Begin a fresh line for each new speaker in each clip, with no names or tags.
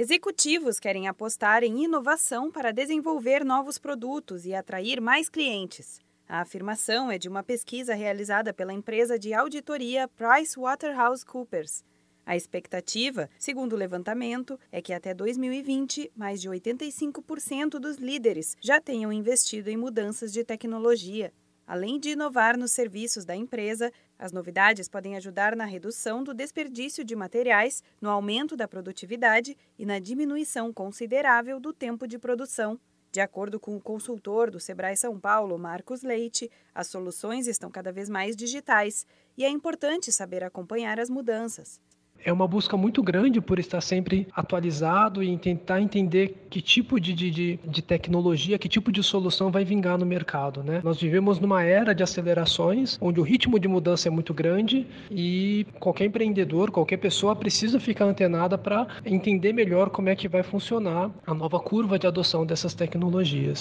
Executivos querem apostar em inovação para desenvolver novos produtos e atrair mais clientes. A afirmação é de uma pesquisa realizada pela empresa de auditoria PricewaterhouseCoopers. A expectativa, segundo o levantamento, é que até 2020, mais de 85% dos líderes já tenham investido em mudanças de tecnologia. Além de inovar nos serviços da empresa, as novidades podem ajudar na redução do desperdício de materiais, no aumento da produtividade e na diminuição considerável do tempo de produção. De acordo com o consultor do Sebrae São Paulo, Marcos Leite, as soluções estão cada vez mais digitais e é importante saber acompanhar as mudanças
é uma busca muito grande por estar sempre atualizado e tentar entender que tipo de, de, de, tecnologia, que tipo de solução vai vingar no mercado. Né? Nós vivemos numa era de acelerações, onde o ritmo de mudança é muito grande e qualquer empreendedor, qualquer pessoa precisa ficar antenada para entender melhor como é que vai funcionar a nova curva de adoção dessas tecnologias.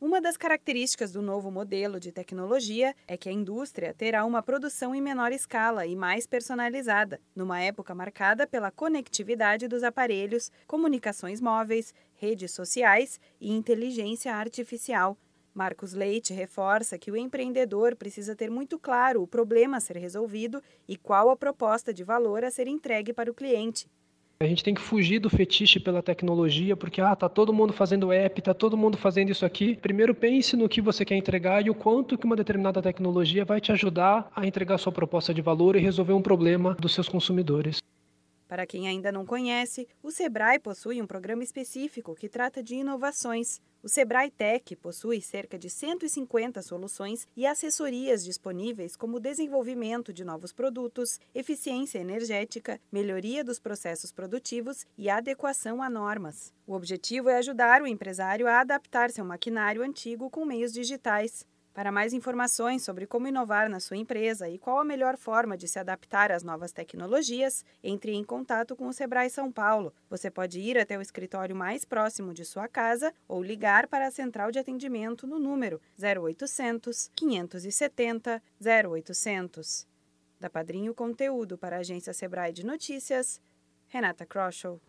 Uma das características do novo modelo de tecnologia é que a indústria terá uma produção em menor escala e mais personalizada, numa época marcada pela conectividade dos aparelhos, comunicações móveis, redes sociais e inteligência artificial. Marcos Leite reforça que o empreendedor precisa ter muito claro o problema a ser resolvido e qual a proposta de valor a ser entregue para o cliente.
A gente tem que fugir do fetiche pela tecnologia, porque ah, tá todo mundo fazendo app, tá todo mundo fazendo isso aqui. Primeiro pense no que você quer entregar e o quanto que uma determinada tecnologia vai te ajudar a entregar sua proposta de valor e resolver um problema dos seus consumidores.
Para quem ainda não conhece, o Sebrae possui um programa específico que trata de inovações. O Sebrae Tech possui cerca de 150 soluções e assessorias disponíveis como desenvolvimento de novos produtos, eficiência energética, melhoria dos processos produtivos e adequação a normas. O objetivo é ajudar o empresário a adaptar seu maquinário antigo com meios digitais. Para mais informações sobre como inovar na sua empresa e qual a melhor forma de se adaptar às novas tecnologias, entre em contato com o Sebrae São Paulo. Você pode ir até o escritório mais próximo de sua casa ou ligar para a central de atendimento no número 0800 570 0800. Da Padrinho Conteúdo para a agência Sebrae de Notícias, Renata Kroschel.